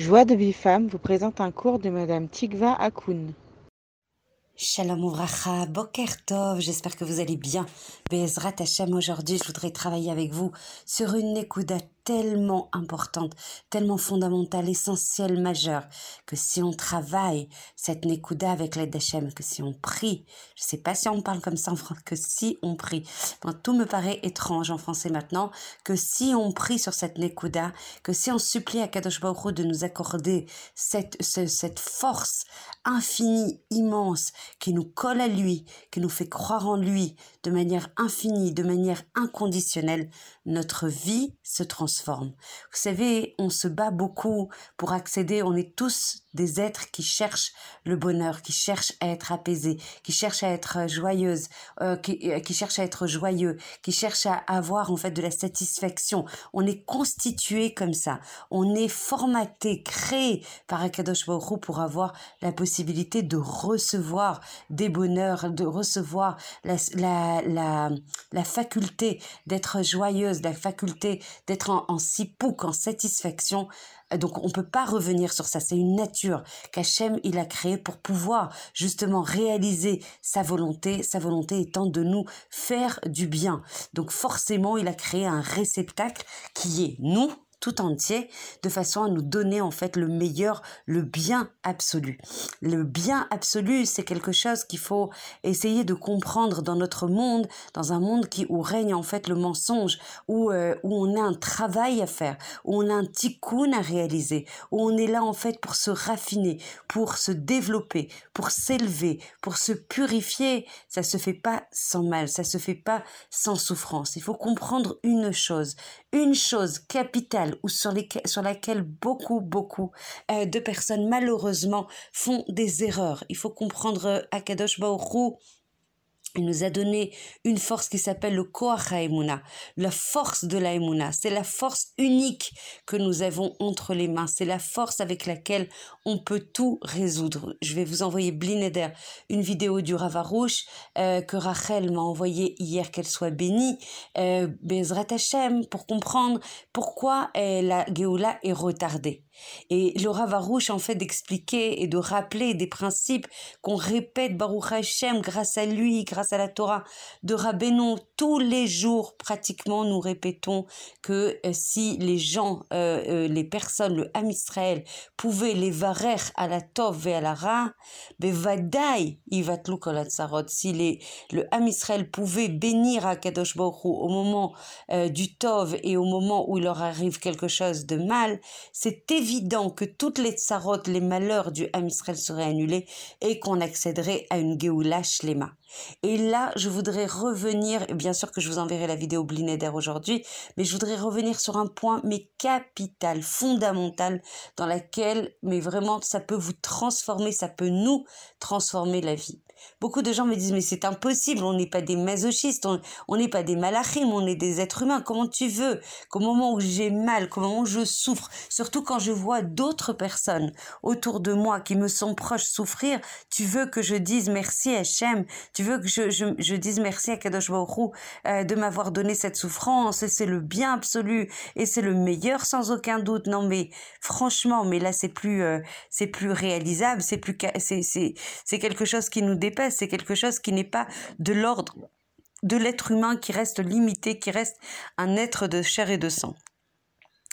Joie de femme vous présente un cours de Madame Tikva Akoun. Shalom Ouvracha, Boker Tov, j'espère que vous allez bien. Bezrat Hashem, aujourd'hui je voudrais travailler avec vous sur une écoute tellement importante, tellement fondamentale, essentielle, majeure, que si on travaille cette Nekuda avec l'aide d'Hachem, que si on prie, je sais pas si on parle comme ça en français, que si on prie, tout me paraît étrange en français maintenant, que si on prie sur cette Nekuda, que si on supplie à Kadosh Baruch de nous accorder cette, cette force infinie, immense, qui nous colle à lui, qui nous fait croire en lui de manière infinie, de manière inconditionnelle, notre vie se transforme. Vous savez, on se bat beaucoup pour accéder, on est tous des êtres qui cherchent le bonheur, qui cherchent à être apaisés, qui cherchent à être joyeuses, euh, qui, euh, qui cherchent à être joyeux, qui cherchent à avoir en fait de la satisfaction. On est constitué comme ça. On est formaté, créé par Akadosh Baruch pour avoir la possibilité de recevoir des bonheurs, de recevoir la, la, la, la faculté d'être joyeuse, la faculté d'être en, en en satisfaction donc on peut pas revenir sur ça. C'est une nature qu'Hachem il a créée pour pouvoir justement réaliser sa volonté. Sa volonté étant de nous faire du bien. Donc forcément il a créé un réceptacle qui est nous tout entier, de façon à nous donner en fait le meilleur, le bien absolu. Le bien absolu, c'est quelque chose qu'il faut essayer de comprendre dans notre monde, dans un monde qui où règne en fait le mensonge, où euh, où on a un travail à faire, où on a un tikkun à réaliser, où on est là en fait pour se raffiner, pour se développer, pour s'élever, pour se purifier. Ça se fait pas sans mal, ça se fait pas sans souffrance. Il faut comprendre une chose, une chose capitale ou sur, laquelle beaucoup, beaucoup euh, de personnes malheureusement font des erreurs. Il faut comprendre euh, Akadosh Baruch il nous a donné une force qui s'appelle le Koach la force de la C'est la force unique que nous avons entre les mains. C'est la force avec laquelle on peut tout résoudre. Je vais vous envoyer Blineder, une vidéo du Ravarouche euh, que Rachel m'a envoyé hier, qu'elle soit bénie, euh, Bezrat Hashem, pour comprendre pourquoi euh, la Géoula est retardée. Et le Ravarouche, en fait, d'expliquer et de rappeler des principes qu'on répète Baruch Hashem grâce à lui, grâce à la Torah de Rabbeinu. Tous les jours, pratiquement, nous répétons que euh, si les gens, euh, euh, les personnes, le Ham Israël, pouvaient les varer à la Tov et à la Ra, bevadai. Si le Ham Israël pouvait bénir à Kadosh Baruch au moment du Tov et au moment où il leur arrive quelque chose de mal, c'est évident évident que toutes les tsarotes, les malheurs du Ham Israël seraient annulés et qu'on accéderait à une Géoula Shlema. Et là, je voudrais revenir, bien sûr que je vous enverrai la vidéo Blinéder aujourd'hui, mais je voudrais revenir sur un point, mais capital, fondamental, dans laquelle, mais vraiment, ça peut vous transformer, ça peut nous transformer la vie. Beaucoup de gens me disent mais c'est impossible, on n'est pas des masochistes, on n'est pas des malachim, on est des êtres humains. Comment tu veux qu'au moment où j'ai mal, qu'au moment où je souffre, surtout quand je vois d'autres personnes autour de moi qui me sont proches souffrir, tu veux que je dise merci à Hachem, tu veux que je, je, dise merci à Kadosh Baruch euh, de m'avoir donné cette souffrance c'est le bien absolu et c'est le meilleur sans aucun doute. Non mais franchement, mais là c'est plus euh, plus réalisable, c'est quelque chose qui nous c'est quelque chose qui n'est pas de l'ordre de l'être humain, qui reste limité, qui reste un être de chair et de sang.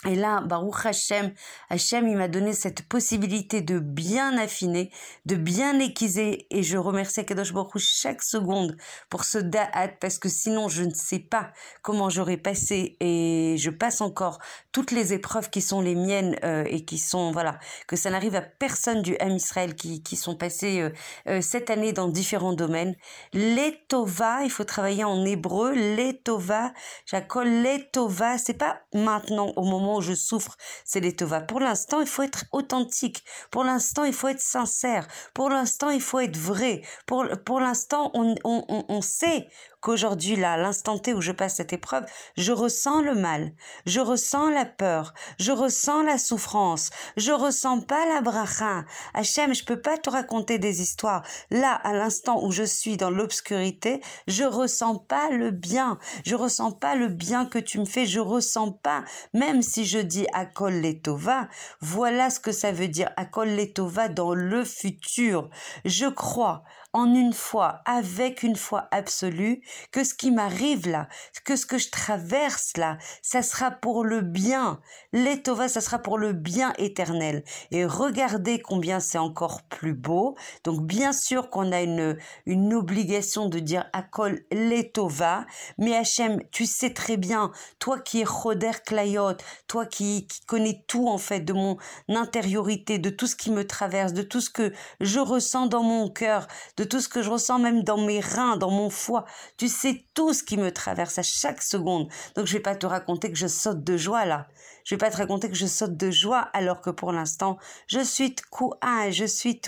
Et là, Baruch Hashem, Hashem, il m'a donné cette possibilité de bien affiner, de bien aiguiser, et je remercie Kadosh Baruch chaque seconde pour ce da'at, parce que sinon je ne sais pas comment j'aurais passé, et je passe encore toutes les épreuves qui sont les miennes, euh, et qui sont, voilà, que ça n'arrive à personne du Ham Israël qui, qui sont passés euh, euh, cette année dans différents domaines. Les Tova, il faut travailler en hébreu, les Tova, j'accole les Tova, c'est pas maintenant au moment où je souffre, c'est les tova. Pour l'instant, il faut être authentique. Pour l'instant, il faut être sincère. Pour l'instant, il faut être vrai. Pour, pour l'instant, on, on, on, sait qu'aujourd'hui, là, à l'instant T où je passe cette épreuve, je ressens le mal, je ressens la peur, je ressens la souffrance, je ressens pas la bracha. Hachem, je peux pas te raconter des histoires. Là, à l'instant où je suis dans l'obscurité, je ressens pas le bien, je ressens pas le bien que tu me fais, je ressens pas, même si je dis Akol Letova, voilà ce que ça veut dire Akol Letova dans le futur. Je crois en une foi, avec une foi absolue, que ce qui m'arrive là, que ce que je traverse là, ça sera pour le bien. L'étova, ça sera pour le bien éternel. Et regardez combien c'est encore plus beau. Donc bien sûr qu'on a une, une obligation de dire Akol l'étova, mais Hachem, tu sais très bien, toi qui es Choder Klayot, toi qui, qui connais tout en fait de mon intériorité, de tout ce qui me traverse, de tout ce que je ressens dans mon cœur, de tout ce que je ressens même dans mes reins, dans mon foie. Tu sais tout ce qui me traverse à chaque seconde. Donc je vais pas te raconter que je saute de joie là. Je vais pas te raconter que je saute de joie alors que pour l'instant, je suis Kou'a, je suis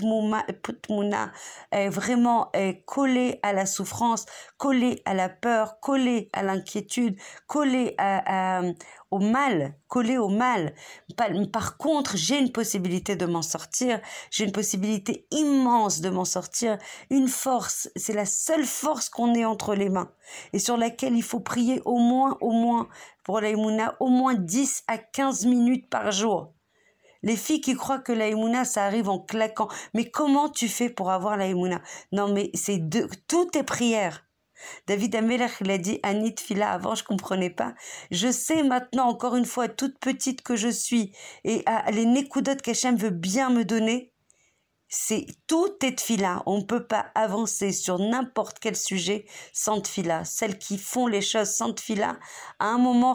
Putmuna, vraiment collé à la souffrance, collé à la peur, collé à l'inquiétude, collé au mal, collé au mal. Par, contre, j'ai une possibilité de m'en sortir, j'ai une possibilité immense de m'en sortir, une force, c'est la seule force qu'on ait entre les mains et sur laquelle il faut prier au moins, au moins, pour la au moins 10 à 15 minutes par jour. Les filles qui croient que la ça arrive en claquant. Mais comment tu fais pour avoir la Non, mais c'est de, toutes tes prières. David Amelech, il a dit Anit Fila avant, je comprenais pas. Je sais maintenant, encore une fois, toute petite que je suis, et à les nécoudotes qu'Hachem veut bien me donner, c'est tout est fila. On ne peut pas avancer sur n'importe quel sujet sans fila. Celles qui font les choses sans fila, à un moment.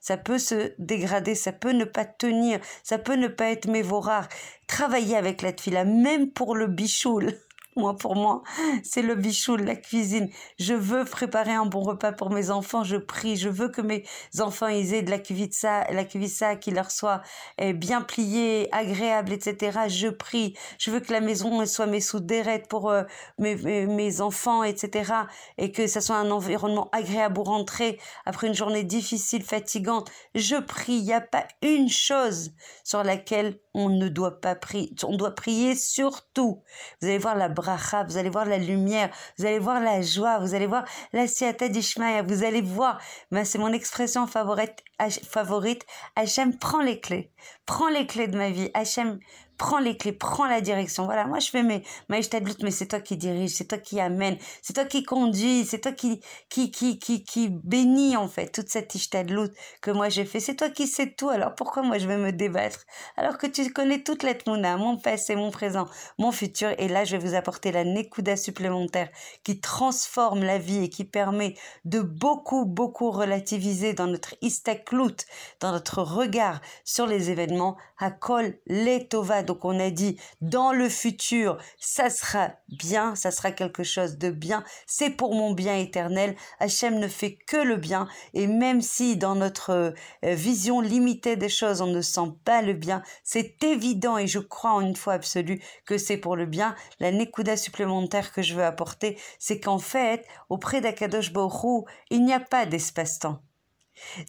Ça peut se dégrader, ça peut ne pas tenir, ça peut ne pas être mévorar. Travailler avec la fila, même pour le bichoul. Moi, pour moi, c'est le bichou, la cuisine. Je veux préparer un bon repas pour mes enfants. Je prie. Je veux que mes enfants aient de la kivitsa, la qui leur soit eh, bien pliée, agréable, etc. Je prie. Je veux que la maison soit mes soudérettes pour euh, mes, mes, enfants, etc. Et que ça soit un environnement agréable pour rentrer après une journée difficile, fatigante. Je prie. Il n'y a pas une chose sur laquelle on ne doit pas prier. On doit prier surtout. Vous allez voir la vous allez voir la lumière, vous allez voir la joie, vous allez voir la siata d'Ishmael, vous allez voir, ben, c'est mon expression favorite, favorite, Hachem prend les clés, prends les clés de ma vie, Hachem prends les clés, prends la direction. Voilà, moi je fais mes lutte, mais c'est toi qui dirige, c'est toi qui amène, c'est toi qui conduit, c'est toi qui qui qui qui qui bénit en fait toute cette ishtadlut que moi j'ai fait. C'est toi qui sais tout. Alors pourquoi moi je vais me débattre? Alors que tu connais toute l'etmouna, mon passé, mon présent, mon futur et là je vais vous apporter la nekuda supplémentaire qui transforme la vie et qui permet de beaucoup beaucoup relativiser dans notre istaklut, dans notre regard sur les événements. Hakol letova donc on a dit dans le futur, ça sera bien, ça sera quelque chose de bien, c'est pour mon bien éternel. Hachem ne fait que le bien et même si dans notre euh, vision limitée des choses on ne sent pas le bien, c'est évident et je crois en une foi absolue que c'est pour le bien. La nekuda supplémentaire que je veux apporter, c'est qu'en fait, auprès d'Akadosh Baruch il n'y a pas d'espace-temps.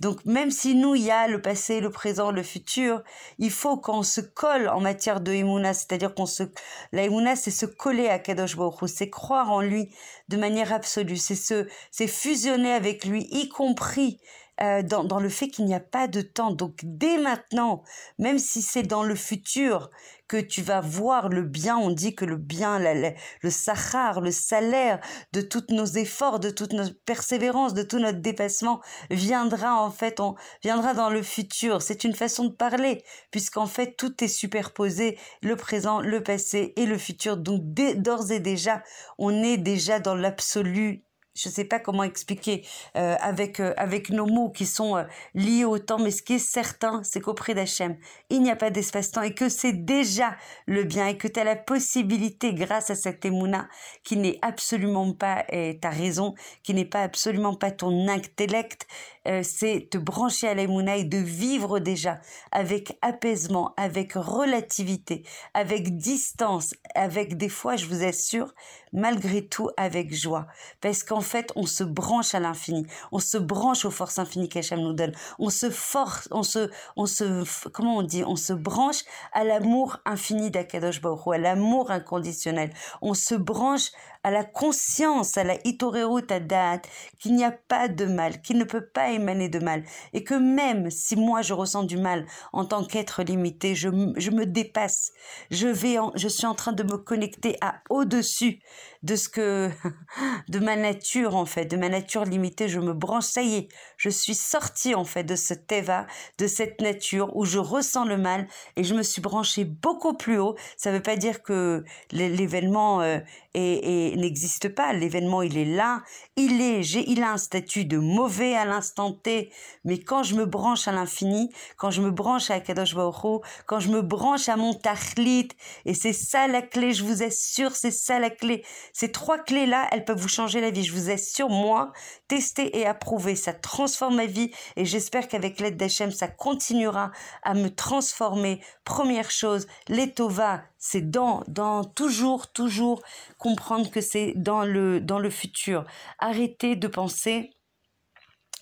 Donc même si nous, il y a le passé, le présent, le futur, il faut qu'on se colle en matière de Emouna, c'est-à-dire qu'on se... La Emouna, c'est se coller à Kadosh Baruch c'est croire en lui de manière absolue, c'est se... c'est fusionner avec lui, y compris euh, dans, dans, le fait qu'il n'y a pas de temps. Donc dès maintenant, même si c'est dans le futur que tu vas voir le bien, on dit que le bien, le sahar, le salaire de tous nos efforts, de toute notre persévérance, de tout notre dépassement viendra en fait, on viendra dans le futur. C'est une façon de parler, puisqu'en fait tout est superposé, le présent, le passé et le futur. Donc d'ores et déjà, on est déjà dans l'absolu je ne sais pas comment expliquer euh, avec euh, avec nos mots qui sont euh, liés au temps, mais ce qui est certain, c'est qu'auprès d'Hachem, il n'y a pas d'espace-temps et que c'est déjà le bien et que tu as la possibilité, grâce à cette émouna, qui n'est absolument pas ta raison, qui n'est pas absolument pas ton intellect, euh, c'est te brancher à l'aïmouna et de vivre déjà avec apaisement, avec relativité, avec distance, avec des fois, je vous assure, malgré tout avec joie. Parce qu'en fait, on se branche à l'infini, on se branche aux forces infinies qu'Hachem nous donne, on se force, on se, on se, comment on dit, on se branche à l'amour infini d'Akadosh Baruch à l'amour inconditionnel. On se branche à la conscience, à la itoreru date qu'il n'y a pas de mal, qu'il ne peut pas émaner de mal, et que même si moi je ressens du mal en tant qu'être limité, je, je, me dépasse, je vais, je suis en train de me connecter à au-dessus de ce que, de ma nature en fait, de ma nature limitée, je me branche, ça y est, je suis sortie en fait de ce teva, de cette nature où je ressens le mal et je me suis branchée beaucoup plus haut. Ça ne veut pas dire que l'événement euh, n'existe pas. L'événement, il est là. Il est, j'ai, il a un statut de mauvais à l'instant T. Mais quand je me branche à l'infini, quand je me branche à Kadosh Baruch quand je me branche à mon tachlit, et c'est ça la clé, je vous assure, c'est ça la clé. Ces trois clés-là, elles peuvent vous changer la vie. Je vous assure, moi, tester et approuver, ça transforme ma vie. Et j'espère qu'avec l'aide d'Hachem, ça continuera à me transformer. Première chose, l'étova, c'est dans, dans toujours, toujours comprendre que c'est dans le, dans le futur. Arrêtez de penser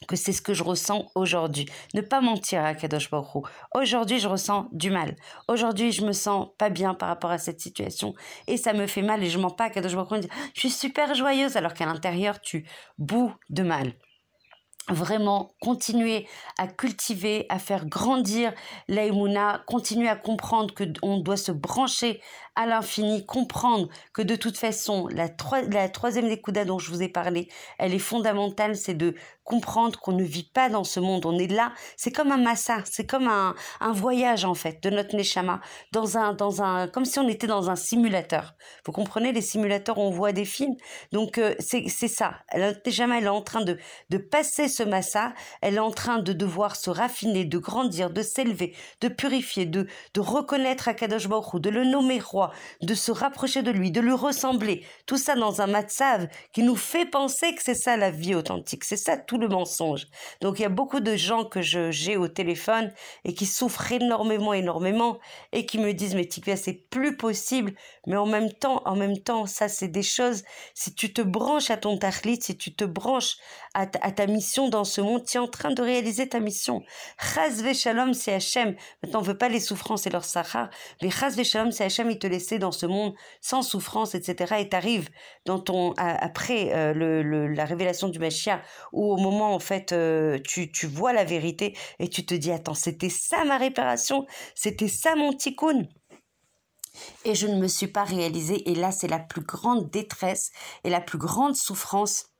que c'est ce que je ressens aujourd'hui. Ne pas mentir à Kadosh Baruch Aujourd'hui, je ressens du mal. Aujourd'hui, je me sens pas bien par rapport à cette situation et ça me fait mal et je mens pas à Kadosh Baruch Je suis super joyeuse alors qu'à l'intérieur, tu boues de mal vraiment continuer à cultiver, à faire grandir l'aïmouna, continuer à comprendre que on doit se brancher à l'infini, comprendre que de toute façon, la, la troisième découda dont je vous ai parlé, elle est fondamentale, c'est de comprendre qu'on ne vit pas dans ce monde, on est là, c'est comme un massa, c'est comme un, un, voyage en fait de notre neshama, dans un, dans un, comme si on était dans un simulateur. Vous comprenez, les simulateurs, on voit des films, donc euh, c'est ça, notre neshama, elle est en train de, de passer ce massa, elle est en train de devoir se raffiner, de grandir, de s'élever, de purifier, de, de reconnaître Akadosh Baruch de le nommer roi, de se rapprocher de lui, de lui ressembler. Tout ça dans un matzav qui nous fait penser que c'est ça la vie authentique, c'est ça tout le mensonge. Donc il y a beaucoup de gens que j'ai au téléphone et qui souffrent énormément, énormément et qui me disent mais Tikva c'est plus possible. Mais en même temps, en même temps, ça c'est des choses. Si tu te branches à ton tahlit, si tu te branches à ta, mission dans ce monde, tu es en train de réaliser ta mission. Chaz shalom c'est Hachem. Maintenant on veut pas les souffrances et leur sahara, mais chaz shalom c'est Hachem, il te dans ce monde sans souffrance, etc. Et t'arrives dans ton après euh, le, la révélation du Mashiach où au moment en fait euh, tu, tu vois la vérité et tu te dis attends c'était ça ma réparation, c'était ça mon tikkun et je ne me suis pas réalisée et là c'est la plus grande détresse et la plus grande souffrance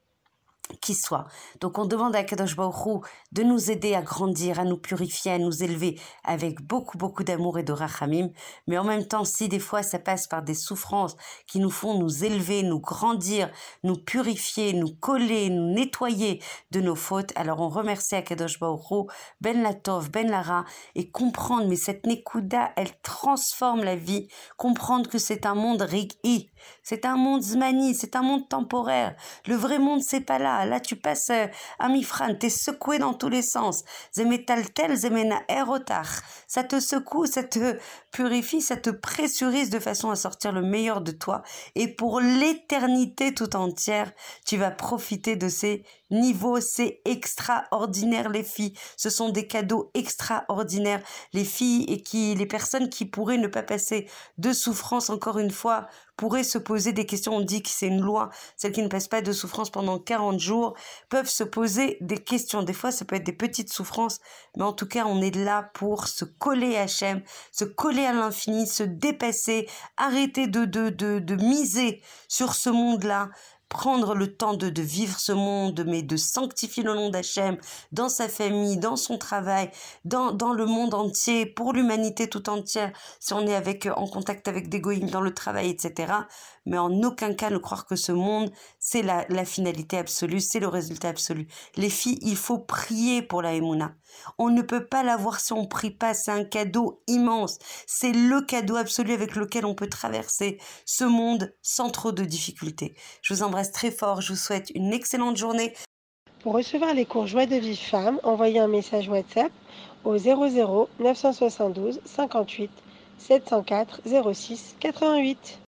qui soit. Donc on demande à Kadosh Baruch de nous aider à grandir, à nous purifier, à nous élever avec beaucoup beaucoup d'amour et de rachamim. Mais en même temps, si des fois ça passe par des souffrances qui nous font nous élever, nous grandir, nous purifier, nous coller, nous nettoyer de nos fautes, alors on remercie à Kadosh Baruch Ben Latov, Ben Lara et comprendre, mais cette Nekuda, elle transforme la vie, comprendre que c'est un monde rig'i, c'est un monde zmani, c'est un monde temporaire. Le vrai monde, c'est pas là. Là, tu passes euh, à Mifran, t'es secoué dans tous les sens. Zemetaltel, zemena erotar. Ça te secoue, ça te purifie, ça te pressurise de façon à sortir le meilleur de toi. Et pour l'éternité tout entière, tu vas profiter de ces niveaux. C'est extraordinaire, les filles. Ce sont des cadeaux extraordinaires. Les filles et qui, les personnes qui pourraient ne pas passer de souffrance, encore une fois, pourraient se poser des questions. On dit que c'est une loi. Celles qui ne passent pas de souffrance pendant 40 jours peuvent se poser des questions. Des fois, ça peut être des petites souffrances, mais en tout cas, on est là pour se coller à Hachem, se coller à l'infini, se dépasser, arrêter de, de, de, de miser sur ce monde-là, prendre le temps de, de vivre ce monde, mais de sanctifier le nom d'Hachem dans sa famille, dans son travail, dans, dans le monde entier, pour l'humanité tout entière, si on est avec, en contact avec des goïms dans le travail, etc mais en aucun cas ne croire que ce monde, c'est la, finalité absolue, c'est le résultat absolu. Les filles, il faut prier pour la Emouna. On ne peut pas l'avoir si on prie pas, c'est un cadeau immense. C'est le cadeau absolu avec lequel on peut traverser ce monde sans trop de difficultés. Je vous embrasse très fort, je vous souhaite une excellente journée. Pour recevoir les cours Joie de Vie Femme, envoyez un message WhatsApp au 00 972 58 704 06 88.